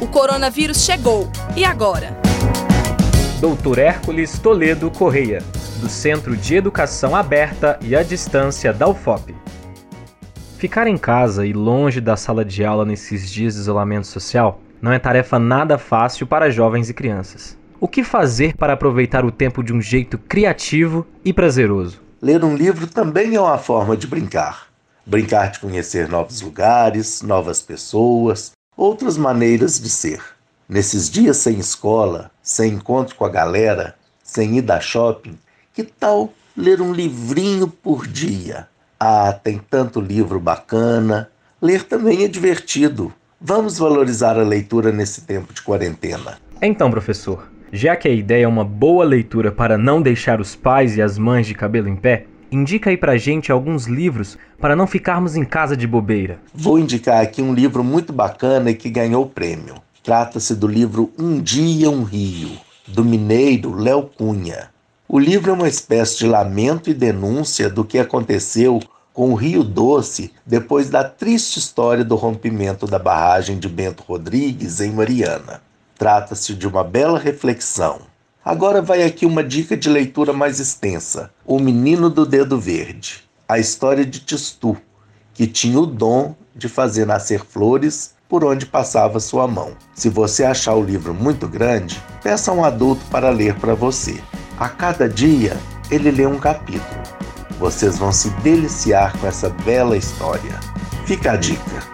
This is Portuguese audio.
O coronavírus chegou. E agora? Doutor Hércules Toledo Correia, do Centro de Educação Aberta e à Distância da UFOP. Ficar em casa e longe da sala de aula nesses dias de isolamento social não é tarefa nada fácil para jovens e crianças. O que fazer para aproveitar o tempo de um jeito criativo e prazeroso? Ler um livro também é uma forma de brincar. Brincar de conhecer novos lugares, novas pessoas, outras maneiras de ser. Nesses dias sem escola, sem encontro com a galera, sem ir a shopping, que tal ler um livrinho por dia? Ah, tem tanto livro bacana. Ler também é divertido. Vamos valorizar a leitura nesse tempo de quarentena. Então, professor, já que a ideia é uma boa leitura para não deixar os pais e as mães de cabelo em pé, indica aí pra gente alguns livros para não ficarmos em casa de bobeira. Vou indicar aqui um livro muito bacana e que ganhou o prêmio. Trata-se do livro Um Dia um Rio, do mineiro Léo Cunha. O livro é uma espécie de lamento e denúncia do que aconteceu com o Rio Doce depois da triste história do rompimento da barragem de Bento Rodrigues em Mariana. Trata-se de uma bela reflexão. Agora vai aqui uma dica de leitura mais extensa: O Menino do Dedo Verde. A história de Tistu, que tinha o dom de fazer nascer flores por onde passava sua mão. Se você achar o livro muito grande, peça a um adulto para ler para você. A cada dia, ele lê um capítulo. Vocês vão se deliciar com essa bela história. Fica a dica.